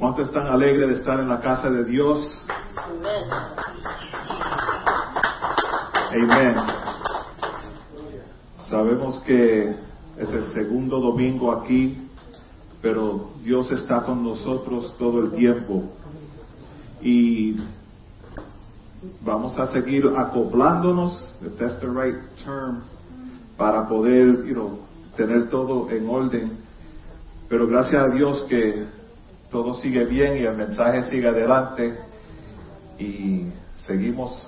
¿Cuántos están alegres de estar en la casa de Dios? Amén. Sabemos que es el segundo domingo aquí, pero Dios está con nosotros todo el tiempo. Y vamos a seguir acoplándonos, that's the right term, para poder, you know, tener todo en orden. Pero gracias a Dios que todo sigue bien y el mensaje sigue adelante y seguimos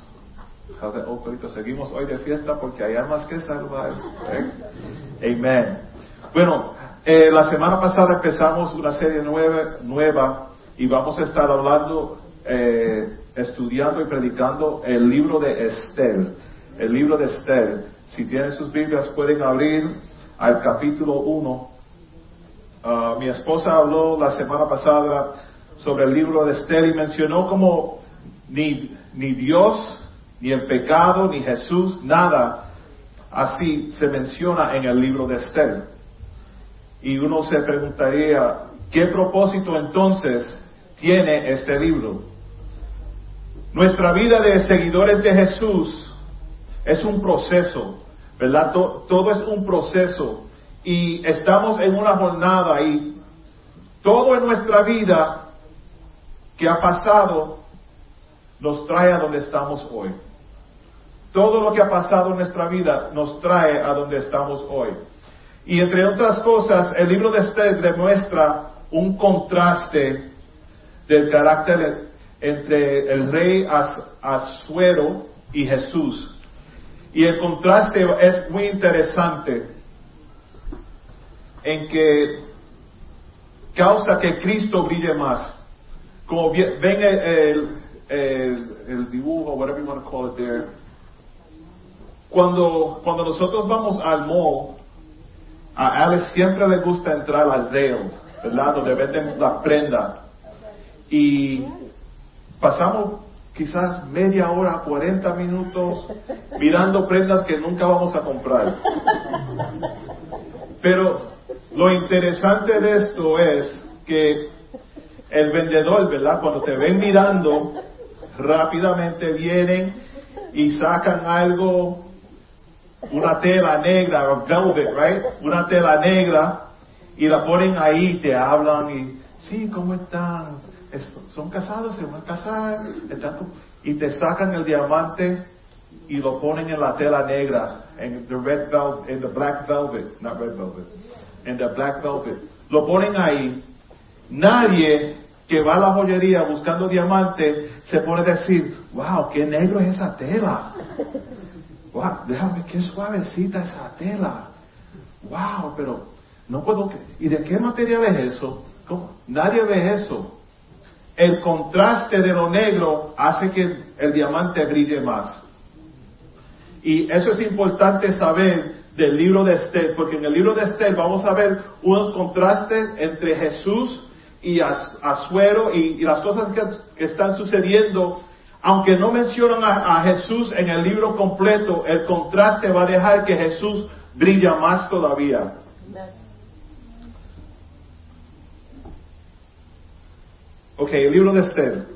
seguimos hoy de fiesta porque hay más que salvar. ¿eh? Amén. Bueno, la semana pasada empezamos una serie nueva, y vamos a estar hablando, eh, estudiando y predicando el libro de Esther. El libro de Esther. Si tienen sus Biblias pueden abrir al capítulo 1 Ah, mi esposa habló la semana pasada sobre el libro de Esther y mencionó como ni, ni Dios, ni el pecado, ni Jesús, nada así se menciona en el libro de Esther. Y uno se preguntaría, ¿qué propósito entonces tiene este libro? Nuestra vida de seguidores de Jesús es un proceso, ¿verdad? todo es un proceso y estamos en una jornada y todo en nuestra vida que ha pasado nos trae a donde estamos hoy. Todo lo que ha pasado en nuestra vida nos trae a donde estamos hoy. Y entre otras cosas, el libro de Esther demuestra un contraste del carácter entre el rey Asuero y Jesús. Y el contraste es muy interesante en que causa que Cristo brille más. Como ven el, el, dibujo, whatever you want to call it there. Cuando, cuando nosotros vamos al mall, a Alex siempre le gusta entrar a Zales, ¿verdad? Donde venden la prenda. Y pasamos quizás media hora, 40 minutos mirando prendas que nunca vamos a comprar. Pero lo interesante de esto es que el vendedor, ¿verdad? Cuando te ven mirando, rápidamente vienen y sacan algo, una tela negra, velvet, right? Una tela negra y la ponen ahí, te hablan y, sí, ¿cómo están? ¿Son casados? ¿Se van a casar? y te sacan el diamante y lo ponen en la tela negra, en the red velvet, en the black velvet, not red velvet en the black velvet. Lo ponen ahí. Nadie que va a la joyería buscando diamante se pone a decir, wow, qué negro es esa tela. Wow, déjame, qué suavecita esa tela. Wow, pero no puedo. ¿Y de qué material es eso? Nadie ve eso. El contraste de lo negro hace que el diamante brille más. Y eso es importante saber del libro de Esther, porque en el libro de Esther vamos a ver unos contrastes entre Jesús y Asuero y, y las cosas que, están sucediendo. Aunque no mencionan a, Jesús en el libro completo, el contraste va a dejar que Jesús brilla más todavía. Ok, el libro de Esther.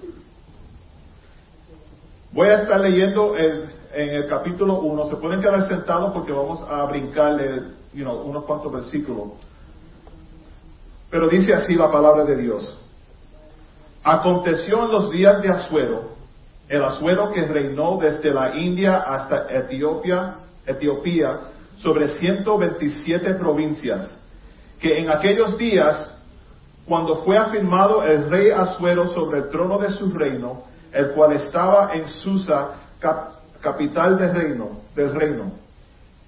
Voy a estar leyendo el en el capítulo 1, se pueden quedar sentados porque vamos a brincarle you know, unos cuantos versículos. Pero dice así la palabra de Dios. Aconteció en los días de Asuero, el Asuero que reinó desde la India hasta Etiopía, Etiopía sobre 127 provincias, que en aquellos días, cuando fue afirmado el rey Asuero sobre el trono de su reino, el cual estaba en Susa, capital del reino, del reino.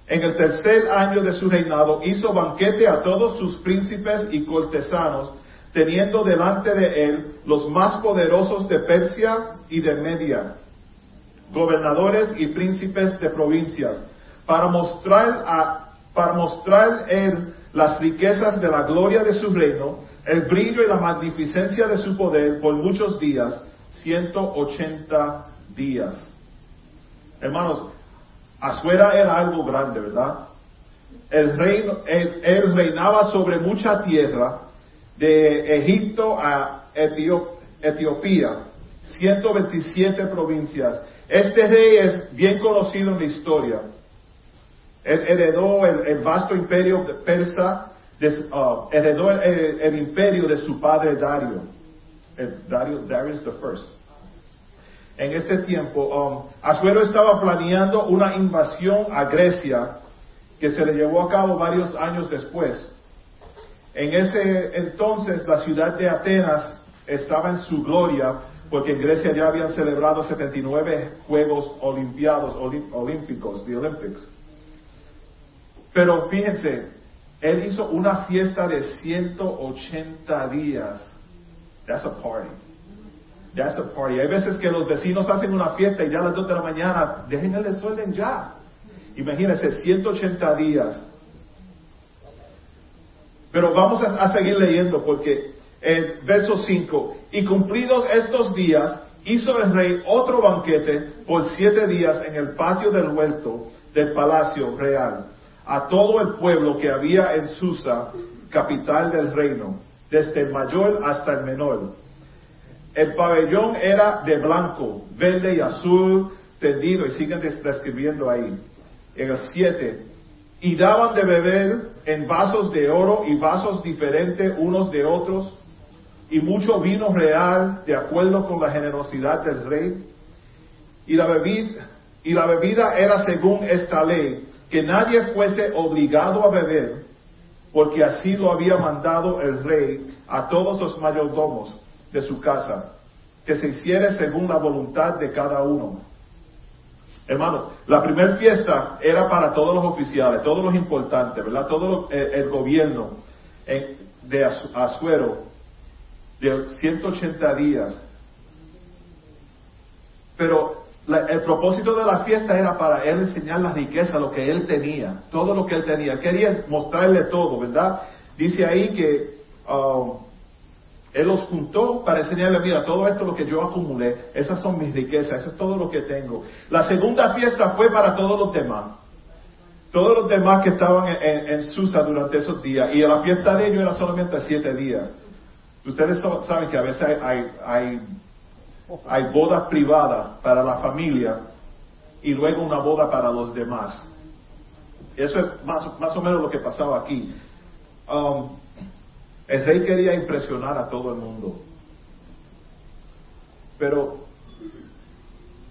En el tercer año de su reinado hizo banquete a todos sus príncipes y cortesanos, teniendo delante de él los más poderosos de Persia y de Media, gobernadores y príncipes de provincias, para mostrar para mostrar él las riquezas de la gloria de su reino, el brillo y la magnificencia de su poder por muchos días, 180 días. Hermanos, Asuera era algo grande, ¿verdad? El reino, él, reinaba sobre mucha tierra de Egipto a Etiopía, 127 provincias. Este rey es bien conocido en la historia. Él heredó el, vasto imperio persa, uh, heredó el, imperio de su padre Dario, Dario Darius First. En este tiempo, um, Asuero estaba planeando una invasión a Grecia que se le llevó a cabo varios años después. En ese entonces la ciudad de Atenas estaba en su gloria porque en Grecia ya habían celebrado 79 Juegos Olimpiados, Olímpicos, the Olympics. Pero fíjense, él hizo una fiesta de 180 días. That's a party. That's a party. Hay veces que los vecinos hacen una fiesta y ya a las 2 de la mañana, dejen el desorden ya. Imagínense, 180 días. Pero vamos a, seguir leyendo porque en verso 5, y cumplidos estos días, hizo el rey otro banquete por siete días en el patio del huerto del palacio real, a todo el pueblo que había en Susa, capital del reino, desde el mayor hasta el menor. El pabellón era de blanco, verde y azul tendido, y siguen describiendo ahí. En el 7, y daban de beber en vasos de oro y vasos diferentes unos de otros, y mucho vino real de acuerdo con la generosidad del rey. Y la bebida, y la bebida era según esta ley, que nadie fuese obligado a beber, porque así lo había mandado el rey a todos los mayordomos de su casa, que se hiciera según la voluntad de cada uno. Hermano, la primera fiesta era para todos los oficiales, todos los importantes, ¿verdad? Todo eh, el, gobierno eh, de Azuero, de 180 días. Pero el propósito de la fiesta era para él enseñar la riqueza, lo que él tenía, todo lo que él tenía. Quería mostrarle todo, ¿verdad? Dice ahí que um, él los juntó para enseñarle, mira, todo esto lo que yo acumulé, esas son mis riquezas, eso es todo lo que tengo. La segunda fiesta fue para todos los demás. Todos los demás que estaban en, Susa durante esos días. Y la fiesta de ellos era solamente siete días. Ustedes saben que a veces hay, hay, bodas privadas para la familia y luego una boda para los demás. Eso es más, más o menos lo que pasaba aquí. Um, el rey quería impresionar a todo el mundo. Pero,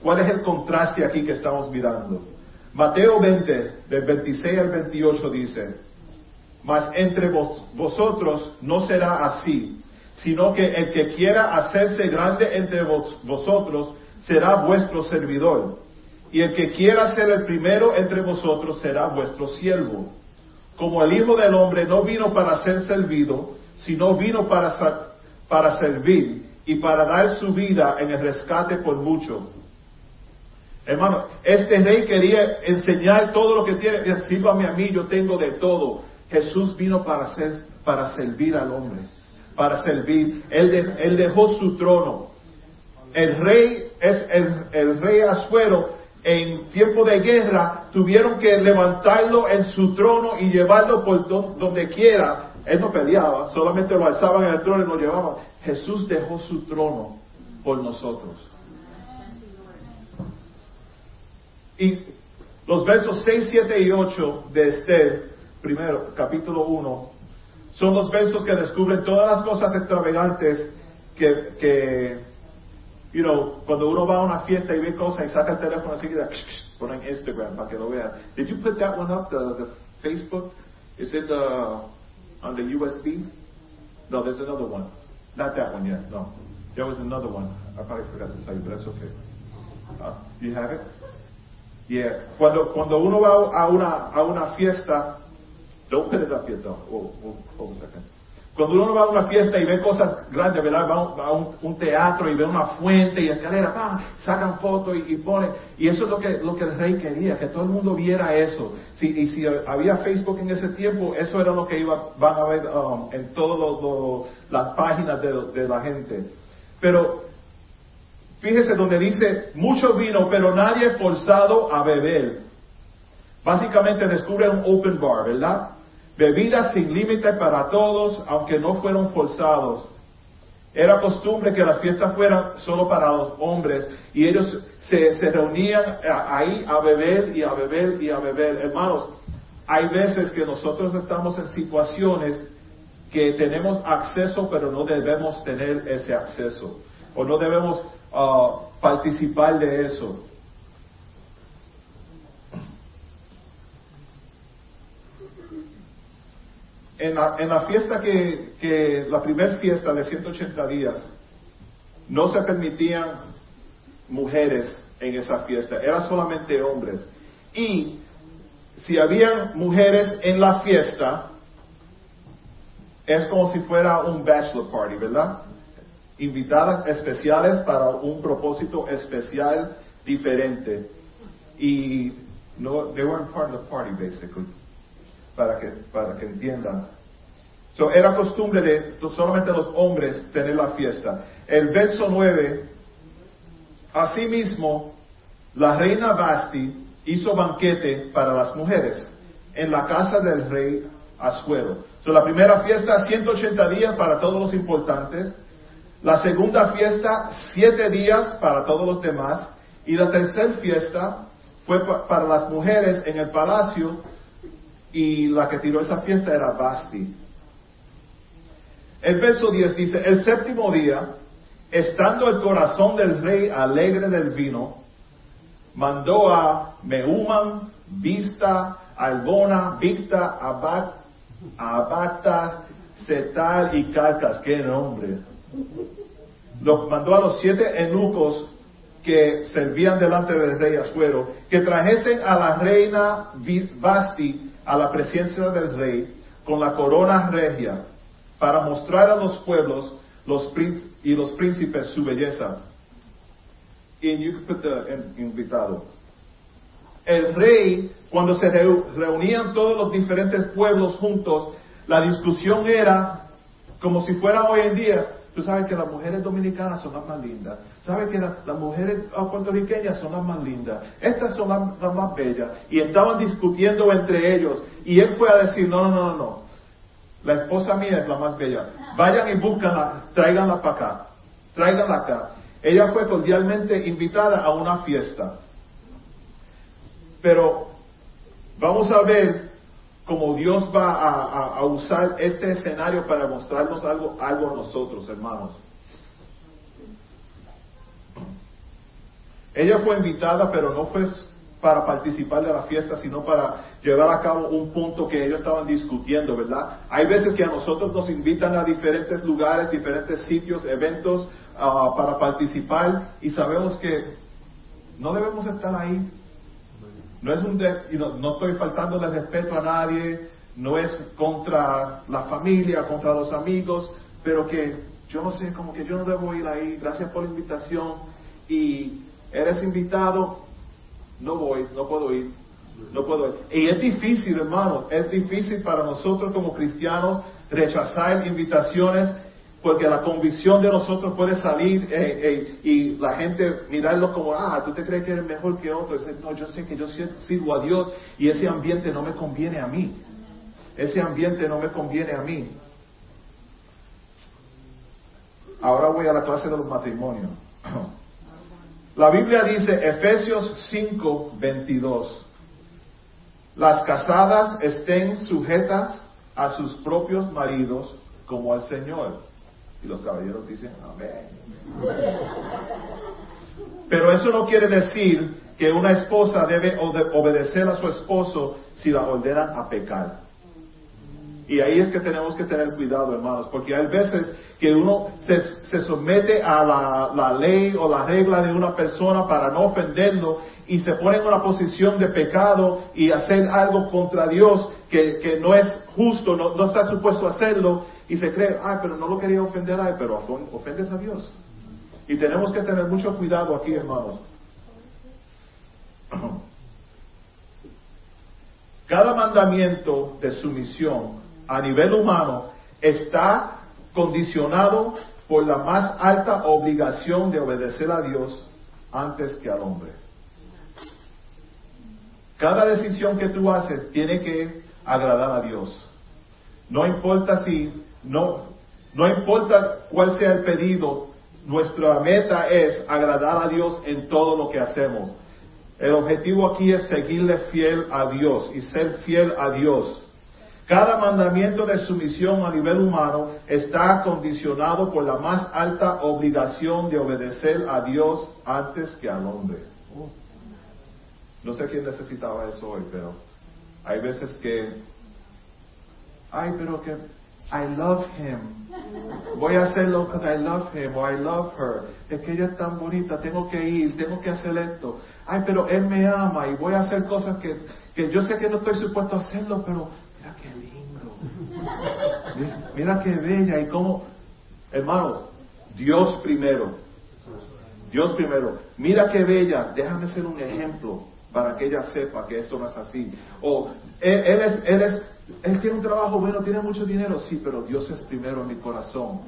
¿cuál es el contraste aquí que estamos mirando? Mateo 20, del 26 al 28 dice, mas entre vosotros no será así, sino que el que quiera hacerse grande entre vosotros será vuestro servidor, y el que quiera ser el primero entre vosotros será vuestro siervo. Como el Hijo del Hombre no vino para ser servido, sino vino para, para servir y para dar su vida en el rescate por mucho. Hermano, este rey quería enseñar todo lo que tiene. Sírvame a mí, yo tengo de todo. Jesús vino para, ser, para servir al hombre, para servir. Él, él dejó su trono. El rey es el, el rey Azuero. En tiempo de guerra tuvieron que levantarlo en su trono y llevarlo por donde quiera él no peleaba, solamente lo alzaban en el trono y lo llevaban. Jesús dejó su trono por nosotros. Y los versos 6, 7 y 8 de Esther, primero, capítulo 1, son los versos que descubren todas las cosas extravagantes que, que you know, cuando uno va a una fiesta y ve cosas y saca el teléfono así, pone en Instagram para que lo vean. Did you put that one up, the, the Facebook? Is it the on the USB? No, there's another one. Not that one yet, no. There was another one. I probably forgot to tell you, but that's okay. Uh, you have it? Yeah. Cuando, cuando uno va a una, a una fiesta, don't put it up yet though. Hold, hold, hold a second. Cuando uno va a una fiesta y ve cosas grandes, ¿verdad? Va a un, teatro y ve una fuente y escalera, ¡pam! sacan fotos y, y, ponen. Y eso es lo que, lo que el rey quería, que todo el mundo viera eso. Si, y si había Facebook en ese tiempo, eso era lo que iba, van a ver um, en todas las páginas de, de la gente. Pero fíjese donde dice, mucho vino, pero nadie forzado a beber. Básicamente descubre un open bar, ¿verdad? Bebidas sin límite para todos, aunque no fueron forzados. Era costumbre que las fiestas fueran solo para los hombres y ellos se, reunían ahí a beber y a beber y a beber. Hermanos, hay veces que nosotros estamos en situaciones que tenemos acceso pero no debemos tener ese acceso o no debemos ah, participar de eso. En la, fiesta que, la primera fiesta de 180 días, no se permitían mujeres en esa fiesta, eran solamente hombres. Y si habían mujeres en la fiesta, es como si fuera un bachelor party, ¿verdad? Invitadas especiales para un propósito especial diferente. Y no, they weren't part of the party basically para que, para que entiendan. So, era costumbre de solamente los hombres tener la fiesta. El verso 9, asimismo, la reina Basti hizo banquete para las mujeres en la casa del rey Asuero. So, la primera fiesta, 180 días para todos los importantes. La segunda fiesta, 7 días para todos los demás. Y la tercera fiesta fue para las mujeres en el palacio y la que tiró esa fiesta era Basti. El verso 10 dice, el séptimo día, estando el corazón del rey alegre del vino, mandó a Meuman, Vista, Albona, Victa, Abat, Abata, Setal y Calcas. ¡Qué nombre! Los mandó a los siete eunucos que servían delante del rey Asuero, que trajesen a la reina Basti a la presencia del rey con la corona regia para mostrar a los pueblos los y los príncipes su belleza. Y you invitado. El rey, cuando se reunían todos los diferentes pueblos juntos, la discusión era como si fuera hoy en día, Tú sabes que las mujeres dominicanas son las más lindas. Sabes que las mujeres puertorriqueñas son las más lindas. Estas son las, más bellas. Y estaban discutiendo entre ellos. Y él fue a decir, no, no, no, no. La esposa mía es la más bella. Vayan y búscanla, tráiganla para acá. Tráiganla acá. Ella fue cordialmente invitada a una fiesta. Pero vamos a ver como Dios va a, usar este escenario para mostrarnos algo, algo a nosotros, hermanos. Ella fue invitada, pero no fue para participar de la fiesta, sino para llevar a cabo un punto que ellos estaban discutiendo, ¿verdad? Hay veces que a nosotros nos invitan a diferentes lugares, diferentes sitios, eventos ah, para participar y sabemos que no debemos estar ahí no es un no, estoy faltando de respeto a nadie, no es contra la familia, contra los amigos, pero que yo no sé, como que yo no debo ir ahí, gracias por la invitación y eres invitado, no voy, no puedo ir, no puedo ir. Y es difícil, hermano, es difícil para nosotros como cristianos rechazar invitaciones porque la convicción de nosotros puede salir eh, eh, y la gente mirarlo como, ah, tú te crees que eres mejor que otro. no, yo sé que yo sirvo a Dios y ese ambiente no me conviene a mí. Ese ambiente no me conviene a mí. Ahora voy a la clase de los matrimonios. La Biblia dice, Efesios 5, 22, las casadas estén sujetas a sus propios maridos como al Señor. Y los caballeros dicen, amén. Pero eso no quiere decir que una esposa debe obedecer a su esposo si la ordenan a pecar. Y ahí es que tenemos que tener cuidado, hermanos, porque hay veces que uno se, somete a la, ley o la regla de una persona para no ofenderlo y se pone en una posición de pecado y hacer algo contra Dios que, no es justo, no, no está supuesto hacerlo y se cree, ay, pero no lo quería ofender a él, pero ofendes a Dios. Y tenemos que tener mucho cuidado aquí, hermanos. Cada mandamiento de sumisión a nivel humano está condicionado por la más alta obligación de obedecer a Dios antes que al hombre. Cada decisión que tú haces tiene que agradar a Dios. No importa si, no, no importa cuál sea el pedido, nuestra meta es agradar a Dios en todo lo que hacemos. El objetivo aquí es seguirle fiel a Dios y ser fiel a Dios. Cada mandamiento de sumisión a nivel humano está condicionado por la más alta obligación de obedecer a Dios antes que al hombre. No sé quién necesitaba eso hoy, pero hay veces que, ay, pero que I love him. Voy a hacerlo because I love him or I love her. Es que ella es tan bonita, tengo que ir, tengo que hacer esto. Ay, pero él me ama y voy a hacer cosas que, que yo sé que no estoy supuesto a hacerlo, pero mira qué lindo. Mira qué bella y cómo, hermanos, Dios primero. Dios primero. Mira qué bella, déjame ser un ejemplo para que ella sepa que eso no es así. O él, es, él, es, él tiene un trabajo bueno, tiene mucho dinero, sí, pero Dios es primero en mi corazón.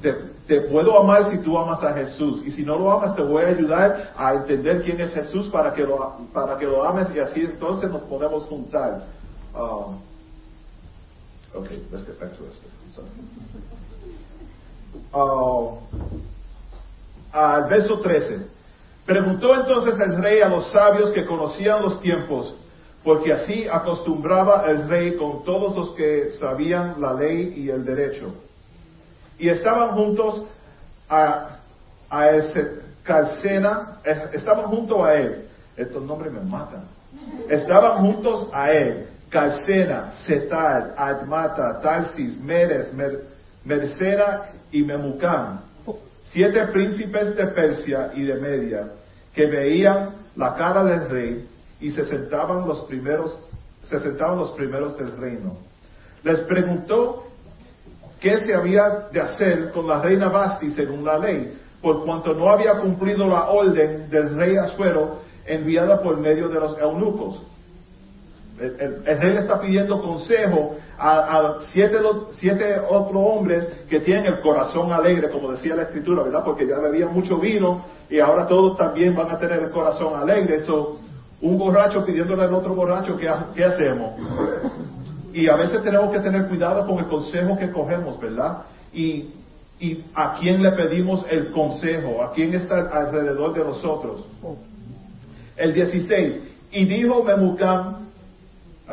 Te, puedo amar si tú amas a Jesús. Y si no lo amas, te voy a ayudar a entender quién es Jesús para que lo, para que lo ames y así entonces nos podemos juntar. Um, ok, let's get back to this. Al verso 13. Preguntó entonces el rey a los sabios que conocían los tiempos, porque así acostumbraba el rey con todos los que sabían la ley y el derecho. Y estaban juntos a, ese Calcena, estaban junto a él. Estos nombres me matan. Estaban juntos a él. Calcena, Setar, Admata, Tarsis, Meres, Mer, y Memucán siete príncipes de Persia y de Media, que veían la cara del rey y se sentaban los primeros, se sentaban los primeros del reino. Les preguntó qué se había de hacer con la reina Basti según la ley, por cuanto no había cumplido la orden del rey Asuero enviada por medio de los eunucos. El, rey le está pidiendo consejo a, siete, siete, otros hombres que tienen el corazón alegre, como decía la escritura, ¿verdad? Porque ya bebían mucho vino y ahora todos también van a tener el corazón alegre. Eso, un borracho pidiéndole al otro borracho, ¿qué, ¿qué hacemos? Y a veces tenemos que tener cuidado con el consejo que cogemos, ¿verdad? Y, y a quién le pedimos el consejo, a quién está alrededor de nosotros. El 16. Y dijo Memucán,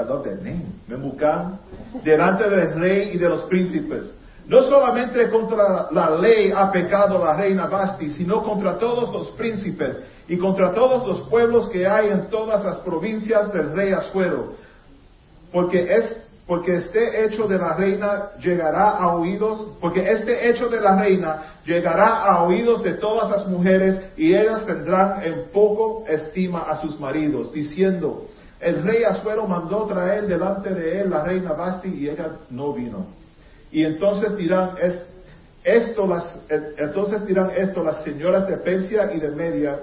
Love that name, Memucán, delante del rey y de los príncipes. No solamente contra la ley ha pecado la reina Basti, sino contra todos los príncipes y contra todos los pueblos que hay en todas las provincias del rey Asuero. Porque es porque este hecho de la reina llegará a oídos, porque este hecho de la reina llegará a oídos de todas las mujeres y ellas tendrán en poco estima a sus maridos, diciendo, el rey Asuero mandó traer delante de él la reina Basti y ella no vino. Y entonces dirán, es, esto las, entonces dirán esto las señoras de Persia y de Media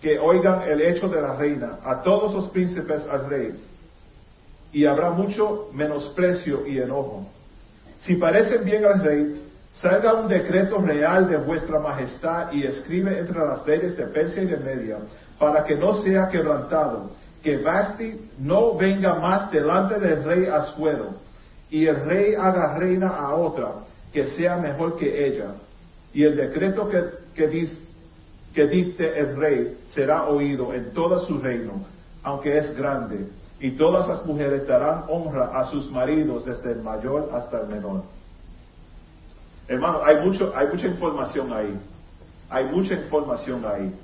que oigan el hecho de la reina, a todos los príncipes al rey. Y habrá mucho menosprecio y enojo. Si parecen bien al rey, salga un decreto real de vuestra majestad y escribe entre las leyes de Persia y de Media, para que no sea quebrantado que Basti no venga más delante del rey Asuero, y el rey haga reina a otra que sea mejor que ella. Y el decreto que, que, que dicte el rey será oído en todo su reino, aunque es grande, y todas las mujeres darán honra a sus maridos desde el mayor hasta el menor. Hermano, hay mucho, hay mucha información ahí. Hay mucha información ahí.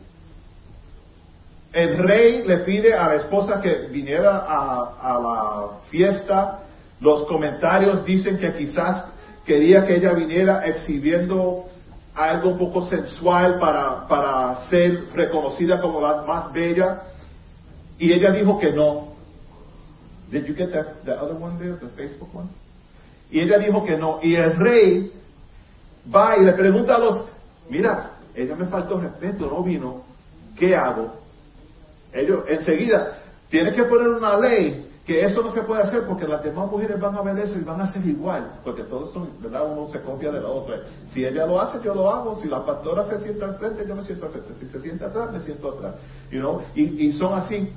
El rey le pide a la esposa que viniera a, la fiesta. Los comentarios dicen que quizás quería que ella viniera exhibiendo algo un poco sensual para, para ser reconocida como la más bella. Y ella dijo que no. Did you get that, the other one there, the Facebook one? Y ella dijo que no. Y el rey va y le pregunta a los, mira, ella me faltó respeto, no vino. ¿Qué hago? Ellos enseguida tienen que poner una ley que eso no se puede hacer porque las demás mujeres van a ver eso y van a hacer igual, porque todos son, ¿verdad? Uno se copia de la otra. Si ella lo hace, yo lo hago. Si la pastora se sienta al frente, yo me siento al frente. Si se sienta atrás, me siento atrás. You know? y, y son así.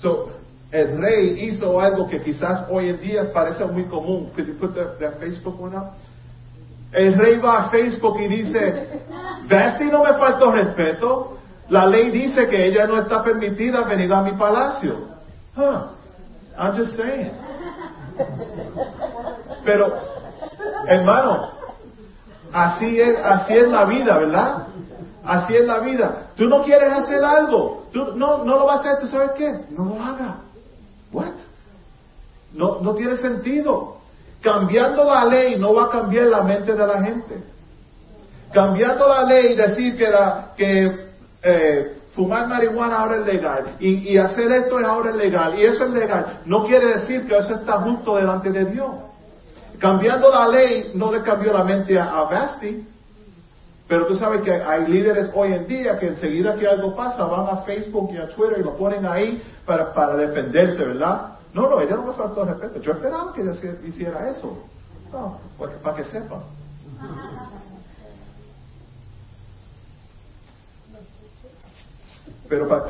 So, el rey hizo algo que quizás hoy en día parece muy común. Could you put the, Facebook one up? El rey va a Facebook y dice, Basti no me faltó respeto. La ley dice que ella no está permitida venir a mi palacio. Huh. I'm just saying. Pero, hermano, así es, así es la vida, ¿verdad? Así es la vida. Tú no quieres hacer algo, tú no, no lo vas a hacer, ¿tú sabes qué? No lo hagas. What? No, no tiene sentido. Cambiando la ley no va a cambiar la mente de la gente. Cambiando la ley, decir que, la, que eh, fumar marihuana ahora es legal y, hacer esto es ahora es legal y eso es legal, no quiere decir que eso está justo delante de Dios. Cambiando la ley no le cambió la mente a, a Basti, pero tú sabes que hay líderes hoy en día que enseguida que algo pasa van a Facebook y a Twitter y lo ponen ahí para, para defenderse, ¿verdad? No, no, ella no me faltó respeto. Yo esperaba que ella hiciera eso. No, para que sepan. Pero para,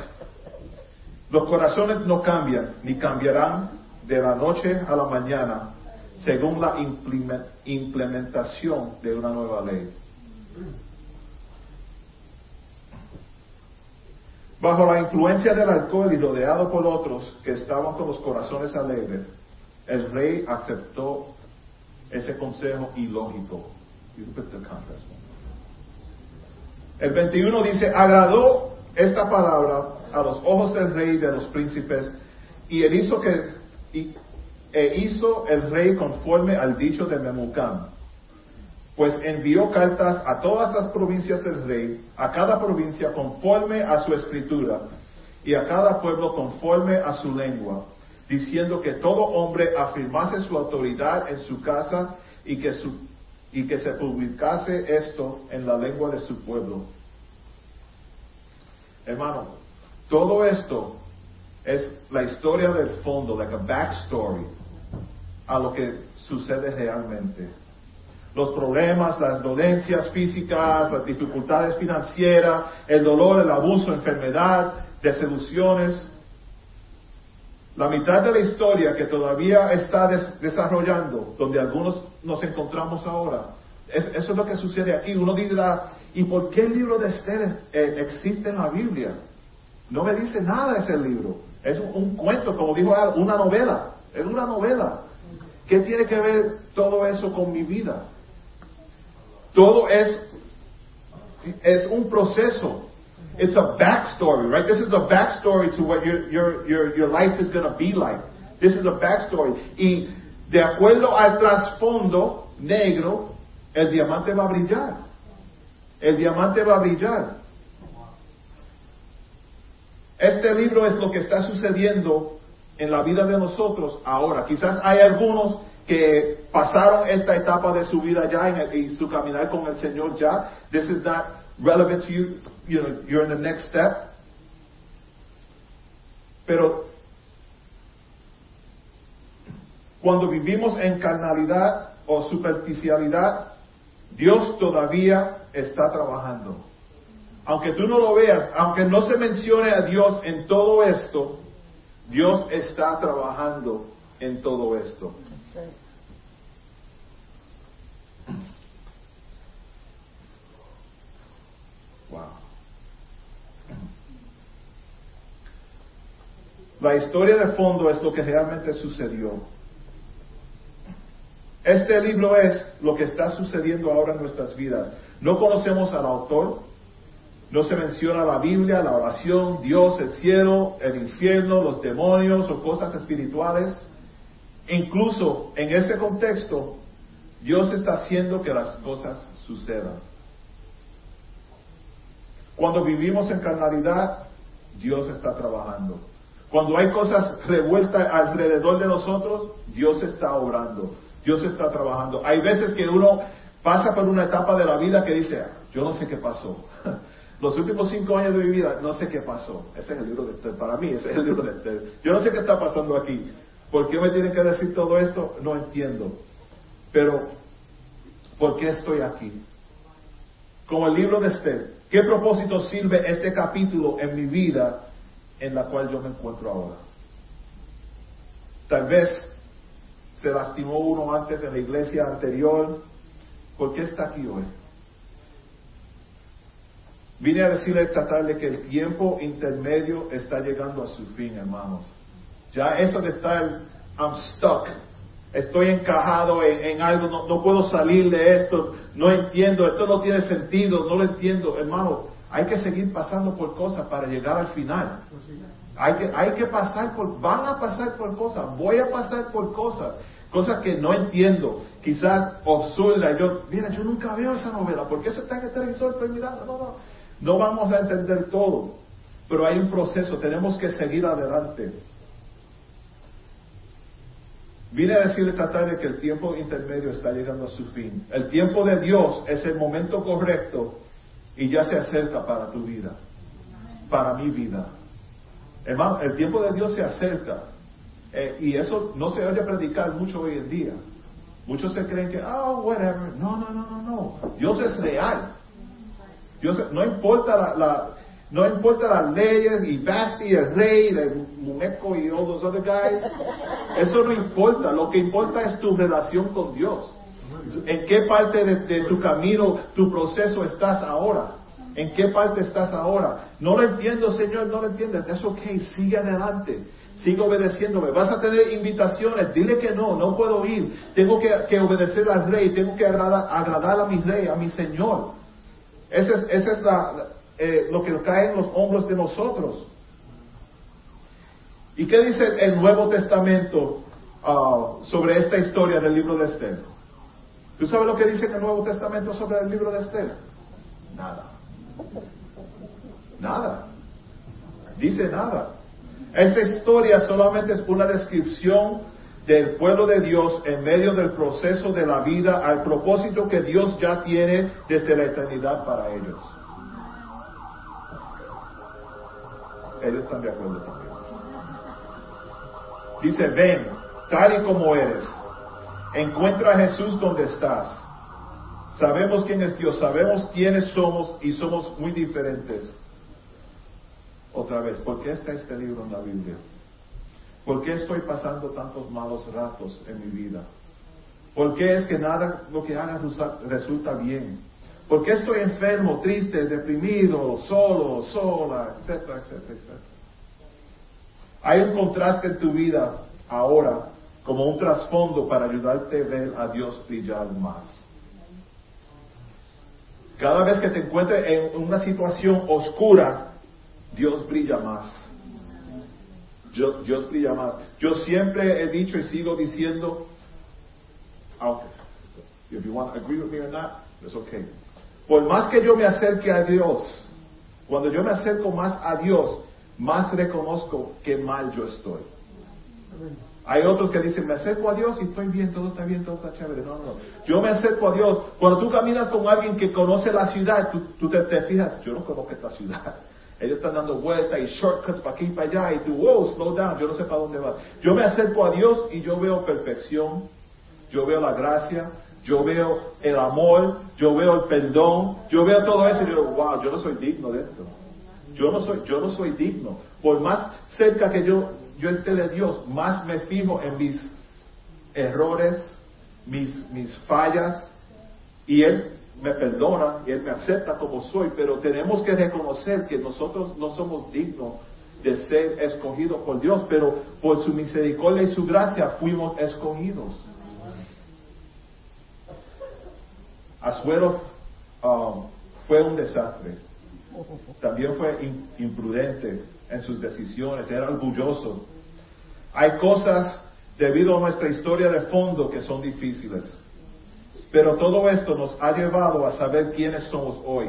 los corazones no cambian, ni cambiarán de la noche a la mañana, según la implementación de una nueva ley. Bajo la influencia del alcohol y rodeado por otros que estaban con los corazones alegres, el rey aceptó ese consejo ilógico. El 21 dice, agradó esta palabra a los ojos del rey y de los príncipes, y él hizo que e hizo el rey conforme al dicho de Memucán pues envió cartas a todas las provincias del rey, a cada provincia conforme a su escritura, y a cada pueblo conforme a su lengua, diciendo que todo hombre afirmase su autoridad en su casa y que, y que se publicase esto en la lengua de su pueblo. Hermano, todo esto es la historia del fondo, like a backstory, a lo que sucede realmente los problemas, las dolencias físicas, las dificultades financieras, el dolor, el abuso, enfermedad, desilusiones. La mitad de la historia que todavía está desarrollando, donde algunos nos encontramos ahora, eso es lo que sucede aquí. Uno dirá, ¿y por qué el libro de Esther eh, existe en la Biblia? No me dice nada ese libro. Es un, cuento, como dijo una novela. Es una novela. ¿Qué tiene que ver todo eso con mi vida? Todo es, es un proceso. It's a backstory, right? This is a backstory to what your, your, your, your life is going to be like. This is a backstory. Y de acuerdo al trasfondo negro, el diamante va a brillar. El diamante va a brillar. Este libro es lo que está sucediendo en la vida de nosotros ahora. Quizás hay algunos que pasaron esta etapa de su vida ya en, su caminar con el Señor ya. This is not relevant to you, you're in the next step. Pero cuando vivimos en carnalidad o superficialidad, Dios todavía está trabajando. Aunque tú no lo veas, aunque no se mencione a Dios en todo esto, Dios está trabajando en todo esto. La historia de fondo es lo que realmente sucedió. Este libro es lo que está sucediendo ahora en nuestras vidas. No conocemos al autor, no se menciona la Biblia, la oración, Dios, el cielo, el infierno, los demonios o cosas espirituales. Incluso en ese contexto, Dios está haciendo que las cosas sucedan. Cuando vivimos en carnalidad, Dios está trabajando. Cuando hay cosas revueltas alrededor de nosotros, Dios está obrando, Dios está trabajando. Hay veces que uno pasa por una etapa de la vida que dice, yo no sé qué pasó. Los últimos cinco años de mi vida, no sé qué pasó. Ese es el libro de Esther. Para mí, ese es el libro de Esther. Yo no sé qué está pasando aquí. ¿Por qué me tienen que decir todo esto? No entiendo. Pero, ¿por qué estoy aquí? Como el libro de Esther, ¿qué propósito sirve este capítulo en mi vida en la cual yo me encuentro ahora. Tal vez se lastimó uno antes en la iglesia anterior. ¿Por qué está aquí hoy? Vine a decirle esta tarde que el tiempo intermedio está llegando a su fin, hermanos. Ya eso de estar, I'm stuck, estoy encajado en, algo, no, no, puedo salir de esto, no entiendo, esto no tiene sentido, no lo entiendo. Hermano, hay que seguir pasando por cosas para llegar al final. Hay que, hay que pasar por, van a pasar por cosas, voy a pasar por cosas, cosas que no entiendo, quizás absurdas. Yo, mira, yo nunca veo esa novela, ¿por qué eso está en el televisor? Estoy mirando, no, no, no vamos a entender todo, pero hay un proceso, tenemos que seguir adelante. Vine a decirle esta tarde que el tiempo intermedio está llegando a su fin. El tiempo de Dios es el momento correcto y ya se acerca para tu vida, para mi vida. Hermano, el tiempo de Dios se acerca. Eh, y eso no se oye predicar mucho hoy en día. Muchos se creen que, oh, whatever. No, no, no, no, no. Dios es real. Dios, no importa la, no importa las leyes y Basti, el rey, el muñeco y all those other guys. Eso no importa. Lo que importa es tu relación con Dios. ¿En qué parte de, tu camino, tu proceso estás ahora? ¿En qué parte estás ahora? No lo entiendo, Señor, no lo entiendes. Es ok, sigue adelante. Sigue obedeciéndome. Vas a tener invitaciones. Dile que no, no puedo ir. Tengo que, obedecer al rey. Tengo que agradar, a mi rey, a mi Señor. Esa es, eh, lo que cae en los hombros de nosotros. ¿Y qué dice el Nuevo Testamento ah, sobre esta historia del libro de Esther? ¿Tú sabes lo que dice el Nuevo Testamento sobre el libro de Esther? Nada. Nada. Dice nada. Esta historia solamente es una descripción del pueblo de Dios en medio del proceso de la vida al propósito que Dios ya tiene desde la eternidad para ellos. ellos están de acuerdo también. Dice, ven, tal y como eres. Encuentra a Jesús donde estás. Sabemos quién es Dios, sabemos quiénes somos y somos muy diferentes. Otra vez, ¿por qué está este libro en la Biblia? ¿Por qué estoy pasando tantos malos ratos en mi vida? ¿Por qué es que nada lo que haga resulta bien? ¿Por qué estoy enfermo, triste, deprimido, solo, sola, etcétera, etcétera, etcétera? Hay un contraste en tu vida ahora como un trasfondo para ayudarte a ver a Dios brillar más. Cada vez que te encuentres en una situación oscura, Dios brilla más. Dios, brilla más. Yo siempre he dicho y sigo diciendo, aunque, if you want to agree with me or not, it's okay. Por más que yo me acerque a Dios, cuando yo me acerco más a Dios, más reconozco que mal yo estoy. Hay otros que dicen, me acerco a Dios y estoy bien, todo está bien, todo está chévere. No, no, Yo me acerco a Dios. Cuando tú caminas con alguien que conoce la ciudad, tú, te, fijas, yo no conozco esta ciudad. Ellos están dando vueltas y shortcuts para aquí y para allá y tú, wow, slow down, yo no sé para dónde va. Yo me acerco a Dios y yo veo perfección, yo veo la gracia, yo veo el amor, yo veo el perdón, yo veo todo eso y yo wow, yo no soy digno de esto. Yo no soy, yo no soy digno. Por más cerca que yo, yo esté de Dios, más me fijo en mis errores, mis, mis fallas, y Él me perdona y Él me acepta como soy, pero tenemos que reconocer que nosotros no somos dignos de ser escogidos por Dios, pero por su misericordia y su gracia fuimos escogidos. Azuero um, fue un desastre. También fue imprudente en sus decisiones, era orgulloso. Hay cosas debido a nuestra historia de fondo que son difíciles. Pero todo esto nos ha llevado a saber quiénes somos hoy,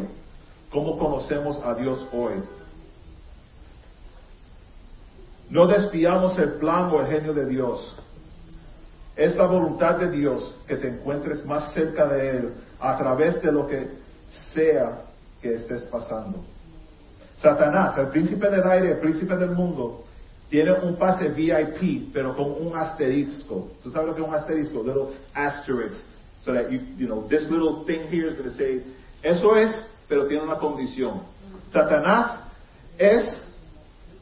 cómo conocemos a Dios hoy. No despiamos el plan o el genio de Dios. Es la voluntad de Dios que te encuentres más cerca de Él a través de lo que sea que estés pasando. Satanás, el príncipe del aire, el príncipe del mundo, tiene un pase VIP, pero con un asterisco. ¿Tú sabes lo que es un asterisco? Little asterisk. So that you, you know, this little thing here is going to say, eso es, pero tiene una condición. Satanás es,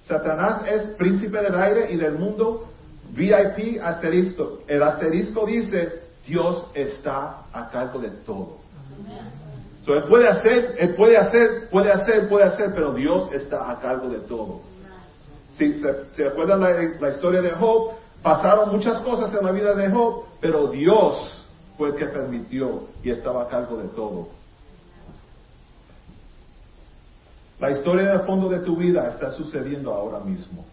Satanás es príncipe del aire y del mundo VIP asterisco. El asterisco dice, Dios está a cargo de todo. So, él puede hacer, él puede hacer, puede hacer, puede hacer, pero Dios está a cargo de todo. Si se, acuerdan la, historia de Job, pasaron muchas cosas en la vida de Job, pero Dios fue el que permitió y estaba a cargo de todo. La historia en el fondo de tu vida está sucediendo ahora mismo.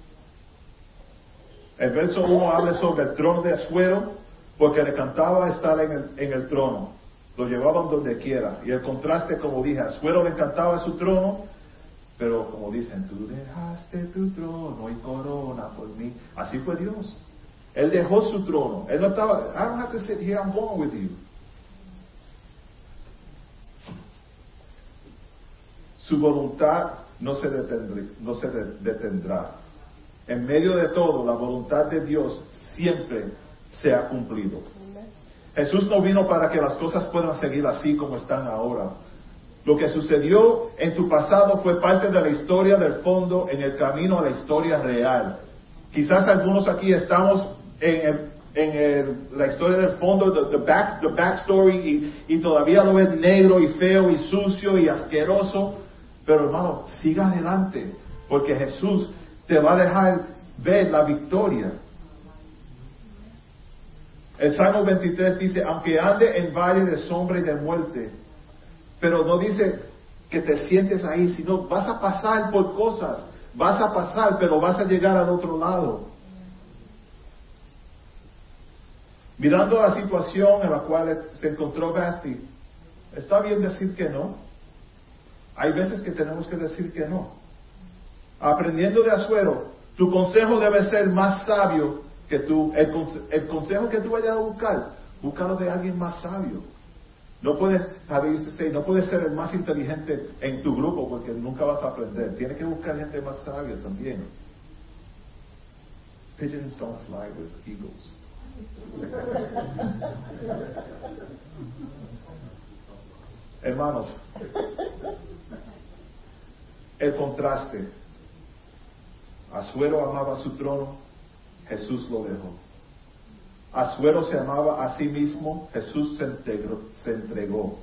El verso 1 habla sobre el trono de Asuero, porque le cantaba estar en el, en el trono. Lo llevaban donde quiera. Y el contraste, como dije, Asuero le encantaba su trono, pero como dicen, tú dejaste tu trono y corona por mí. Así fue Dios. Él dejó su trono. Él no estaba, I don't have to sit here, I'm going with you. Su voluntad no se, detendrá, no se detendrá. En medio de todo, la voluntad de Dios siempre se ha cumplido. Jesús no vino para que las cosas puedan seguir así como están ahora. Lo que sucedió en tu pasado fue parte de la historia del fondo en el camino a la historia real. Quizás algunos aquí estamos en, la historia del fondo, the, back, the backstory, y, y todavía lo ves negro y feo y sucio y asqueroso. Pero hermano, siga adelante, porque Jesús te va a dejar ver la victoria. El Salmo 23 dice, aunque ande en valle de sombra y de muerte, pero no dice que te sientes ahí, sino vas a pasar por cosas, vas a pasar, pero vas a llegar al otro lado. Mirando la situación en la cual se encontró Basti, está bien decir que no. Hay veces que tenemos que decir que no. Aprendiendo de Azuero, tu consejo debe ser más sabio que tú, el, consejo que tú vayas a buscar, búscalo de alguien más sabio. No puedes, no puedes ser el más inteligente en tu grupo porque nunca vas a aprender. Tienes que buscar gente más sabia también. Pigeons don't fly with eagles. Hermanos, el contraste. Azuero amaba su trono, Jesús lo dejó. Azuero se amaba a sí mismo, Jesús se, se entregó.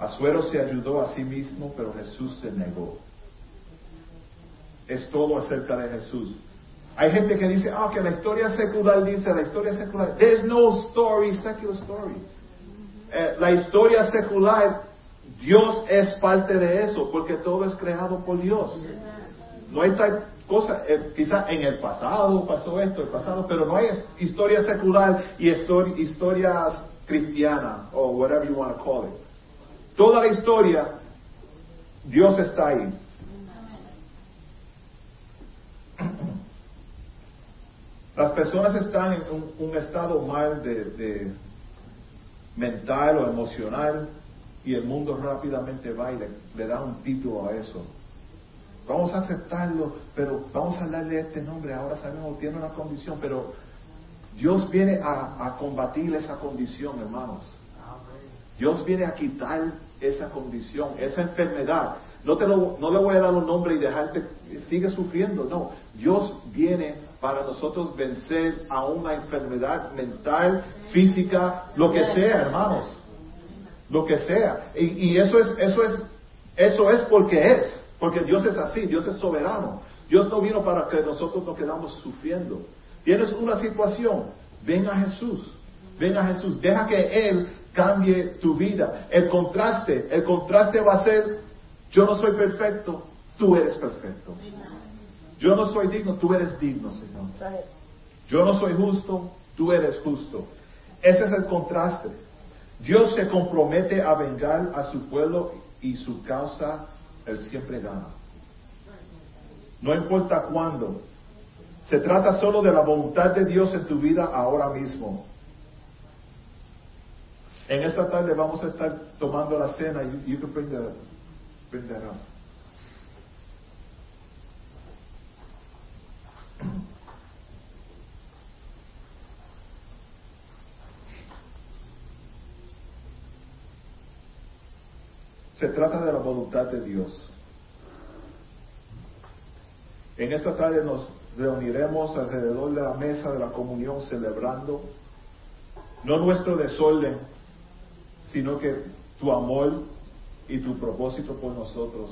Azuero se ayudó a sí mismo, pero Jesús se negó. Es todo acerca de Jesús. Hay gente que dice, ah, que la historia secular dice, la historia secular. There's no story, secular story. Eh, la historia secular, Dios es parte de eso, porque todo es creado por Dios. No hay cosa, eh, quizás en el pasado pasó esto, el pasado, pero no hay historia secular y historias cristianas, o whatever you want to call it. Toda la historia, Dios está ahí. Las personas están en un, estado mal de, mental o emocional y el mundo rápidamente va y le da un título a eso. Vamos a aceptarlo, pero vamos a darle este nombre. Ahora sabemos tiene una condición, pero Dios viene a, combatir esa condición, hermanos. Dios viene a quitar esa condición, esa enfermedad. No, te lo, no le voy a dar un nombre y dejarte, sigue sufriendo. No, Dios viene para nosotros vencer a una enfermedad mental, física, lo que sea, hermanos. Lo que sea. Y, y eso es, eso es, eso es porque es. Porque Dios es así, Dios es soberano. Dios no vino para que nosotros nos quedamos sufriendo. Tienes una situación, ven a Jesús, ven a Jesús, deja que Él cambie tu vida. El contraste, el contraste va a ser, yo no soy perfecto, tú eres perfecto. Yo no soy digno, tú eres digno, Señor. Yo no soy justo, tú eres justo. Ese es el contraste. Dios se compromete a vengar a su pueblo y su causa él siempre gana. No importa cuándo. Se trata solo de la voluntad de Dios en tu vida ahora mismo. En esta tarde vamos a estar tomando la cena. y you can bring Se trata de la voluntad de Dios. En esta tarde nos reuniremos alrededor de la mesa de la comunión celebrando no nuestro desorden, sino que tu amor y tu propósito por nosotros.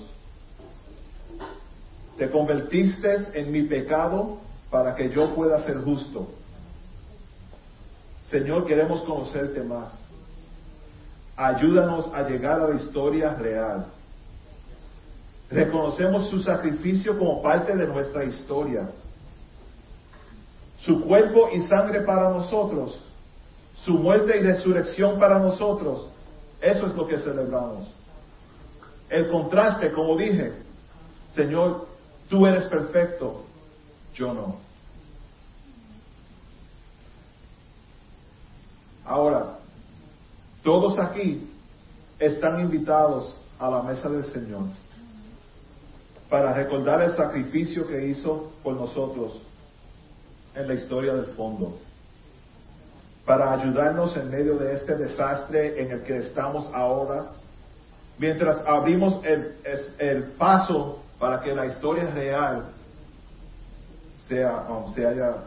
Te convertiste en mi pecado para que yo pueda ser justo. Señor, queremos conocerte más. Ayúdanos a llegar a la historia real. Reconocemos su sacrificio como parte de nuestra historia. Su cuerpo y sangre para nosotros. Su muerte y resurrección para nosotros. Eso es lo que celebramos. El contraste, como dije, Señor, tú eres perfecto, yo no. Ahora, todos aquí están invitados a la mesa del Señor para recordar el sacrificio que hizo por nosotros en la historia del fondo, para ayudarnos en medio de este desastre en el que estamos ahora, mientras abrimos el, paso para que la historia real sea, um, se, haya,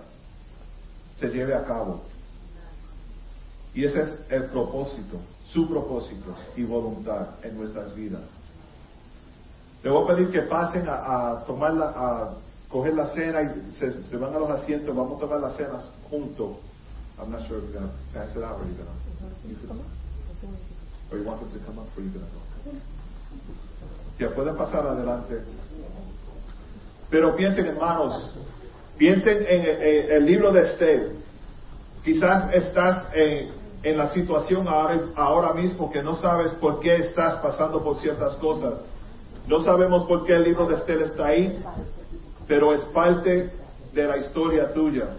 se lleve a cabo. Y ese es el propósito, su propósito y voluntad en nuestras vidas. Le voy a pedir que pasen a, tomar la, a coger la cena y se, van a los asientos. Vamos a tomar las cenas juntos. I'm not sure if you're going to pass it out or you're going to. Or you want them to come up or you're going to go. Ya pueden pasar adelante. Pero piensen, hermanos, piensen en, en el libro de Esther. Quizás estás en, en la situación ahora, ahora mismo que no sabes por qué estás pasando por ciertas cosas. No sabemos por qué el libro de Estel está ahí, pero es parte de la historia tuya.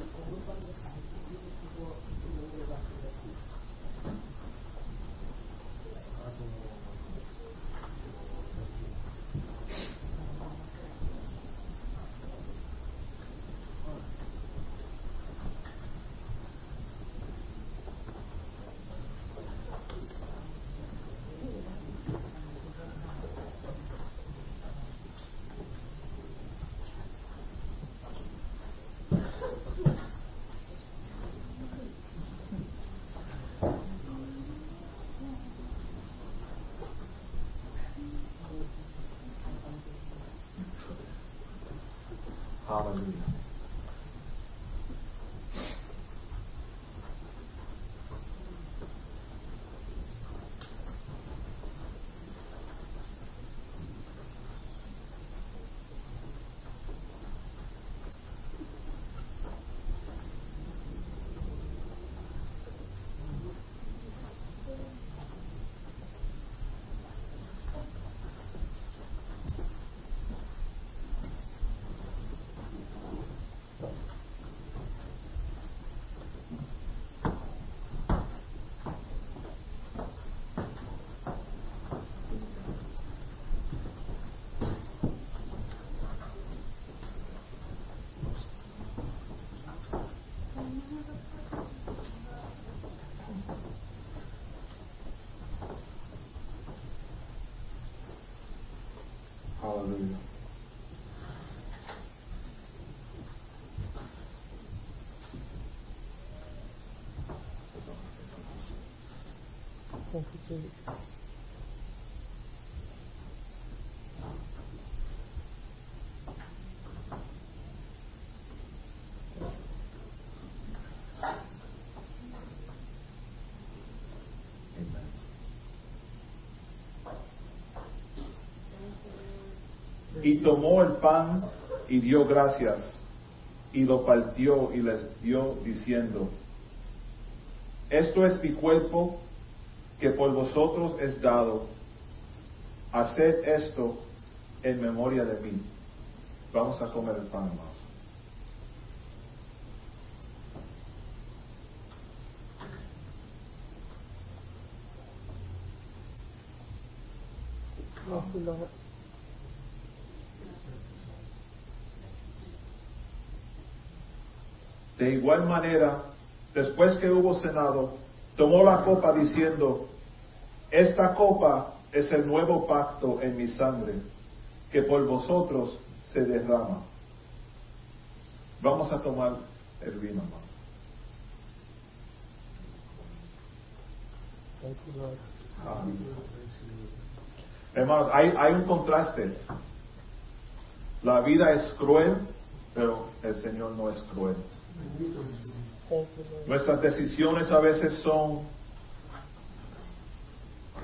Hallelujah. Thank you, Jesus. Y tomó el pan y dio gracias y lo partió y les dio diciendo, esto es mi cuerpo que por vosotros es dado, haced esto en memoria de mí. Vamos a comer el pan, hermanos. De igual manera, después que hubo cenado, tomó la copa diciendo, esta copa es el nuevo pacto en mi sangre, que por vosotros se derrama. Vamos a tomar el vino, hermano. Hermanos, hay, hay un contraste. La vida es cruel, pero el Señor no es cruel. Nuestras decisiones a veces son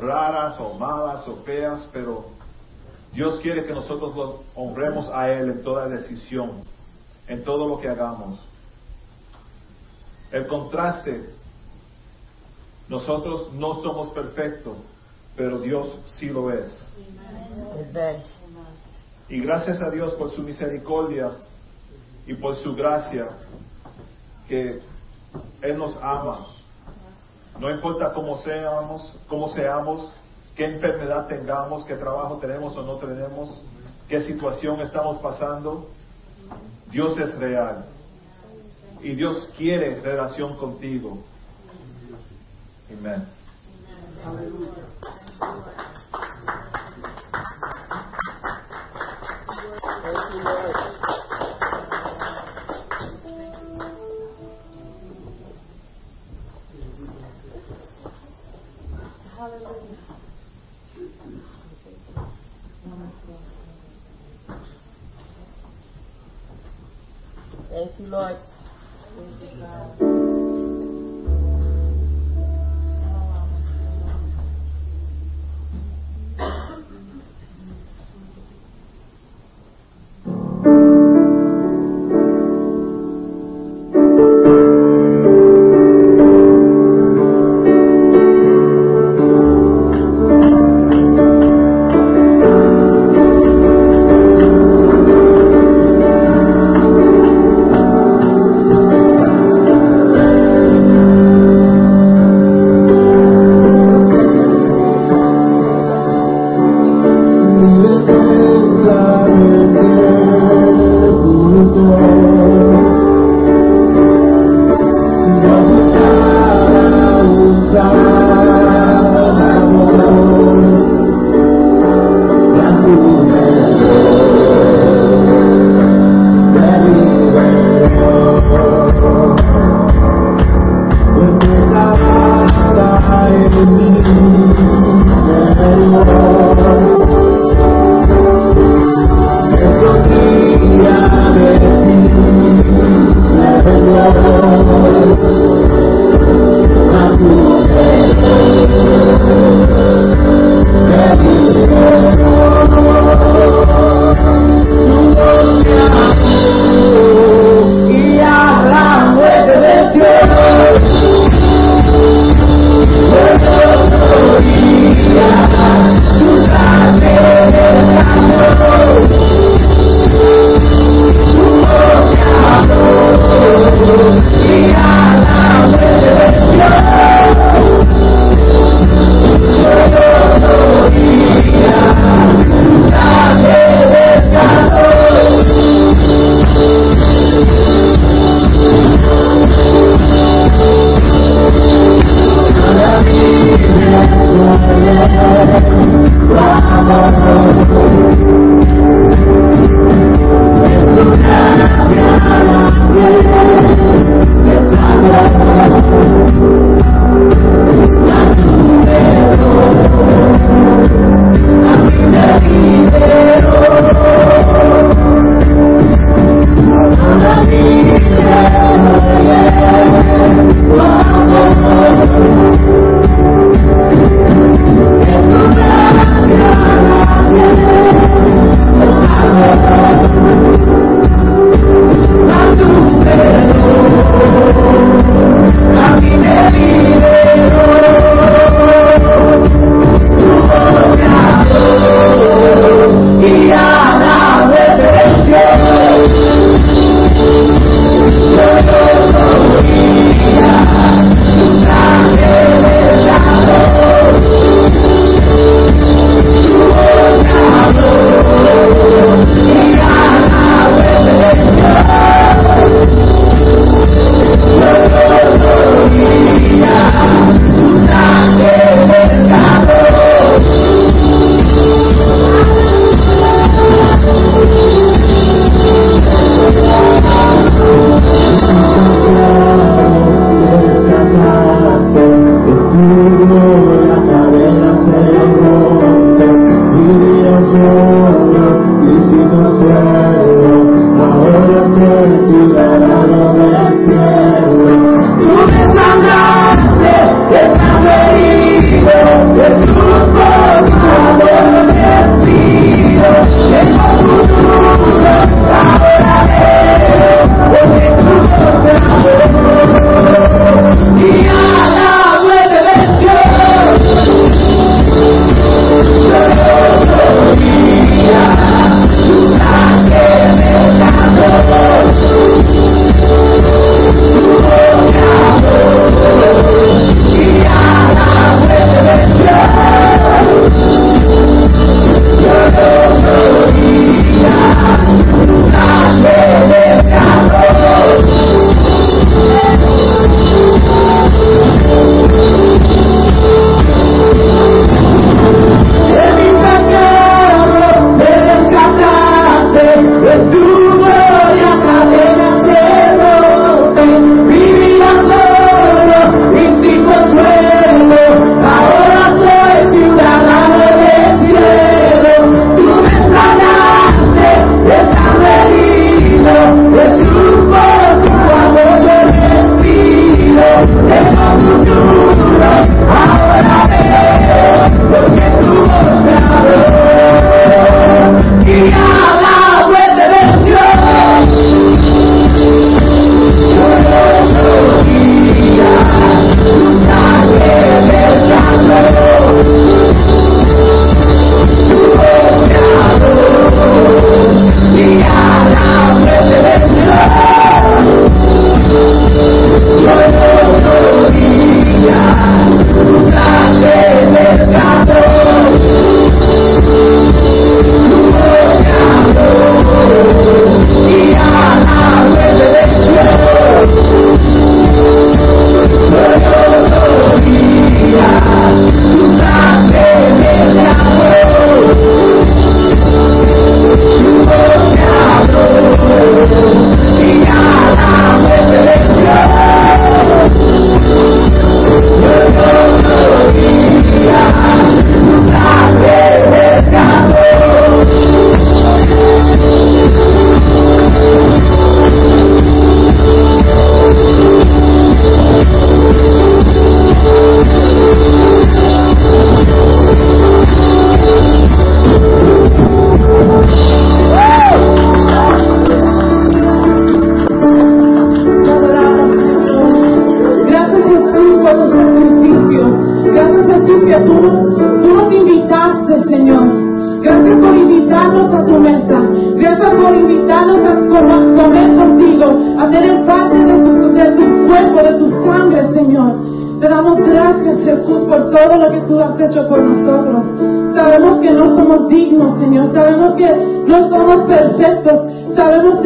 raras o malas o feas, pero Dios quiere que nosotros lo honremos a Él en toda decisión, en todo lo que hagamos. El contraste, nosotros no somos perfectos, pero Dios sí lo es. Y gracias a Dios por su misericordia y por su gracia, que Él nos ama. No importa cómo seamos, cómo seamos, qué enfermedad tengamos, qué trabajo tenemos o no tenemos, qué situación estamos pasando, Dios es real. Y Dios quiere relación contigo. Amén. Thank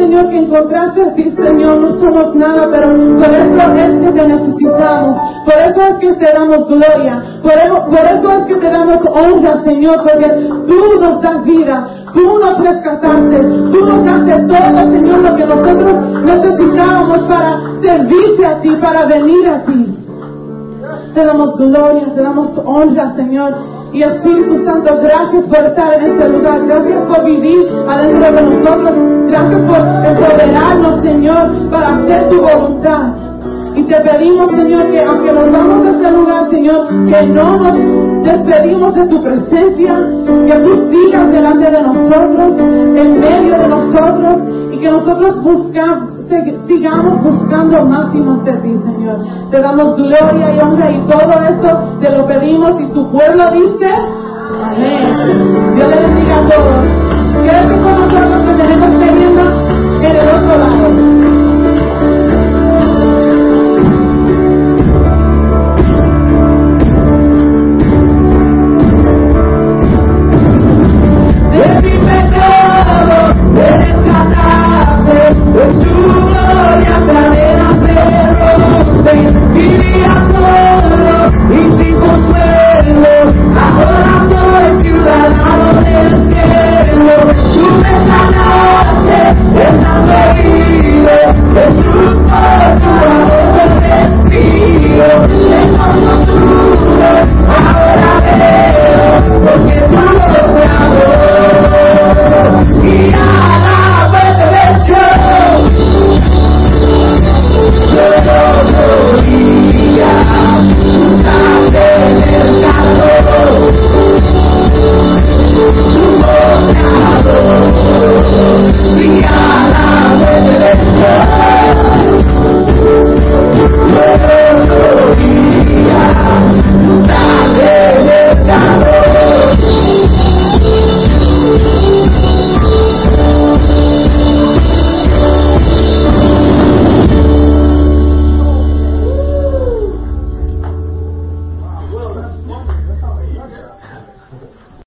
Señor, que encontraste a ti, Señor, no somos nada, pero por eso es que te necesitamos. Por eso es que te damos gloria. Por eso, por eso es que te damos honra, Señor, porque tú nos das vida. Tú nos rescataste. Tú nos das todo, Señor, lo que nosotros necesitábamos para servirte a ti, para venir a ti. Te damos gloria, te damos honra, Señor. Y Espíritu Santo, gracias por estar en este lugar. Gracias por vivir adentro de nosotros. Gracias por empoderarnos, Señor, para hacer tu voluntad. Y te pedimos, Señor, que aunque nos vamos a este lugar, Señor, que no nos despedimos de tu presencia, que tú sigas delante de nosotros, en medio de nosotros, y que nosotros buscamos, sigamos buscando más y más de ti, Señor. Te damos gloria y honra y todo esto te lo pedimos y tu pueblo dice, amén. Dios le bendiga a todos. Quédate con nosotros que tenemos teniendo en el otro lado. Decime todo,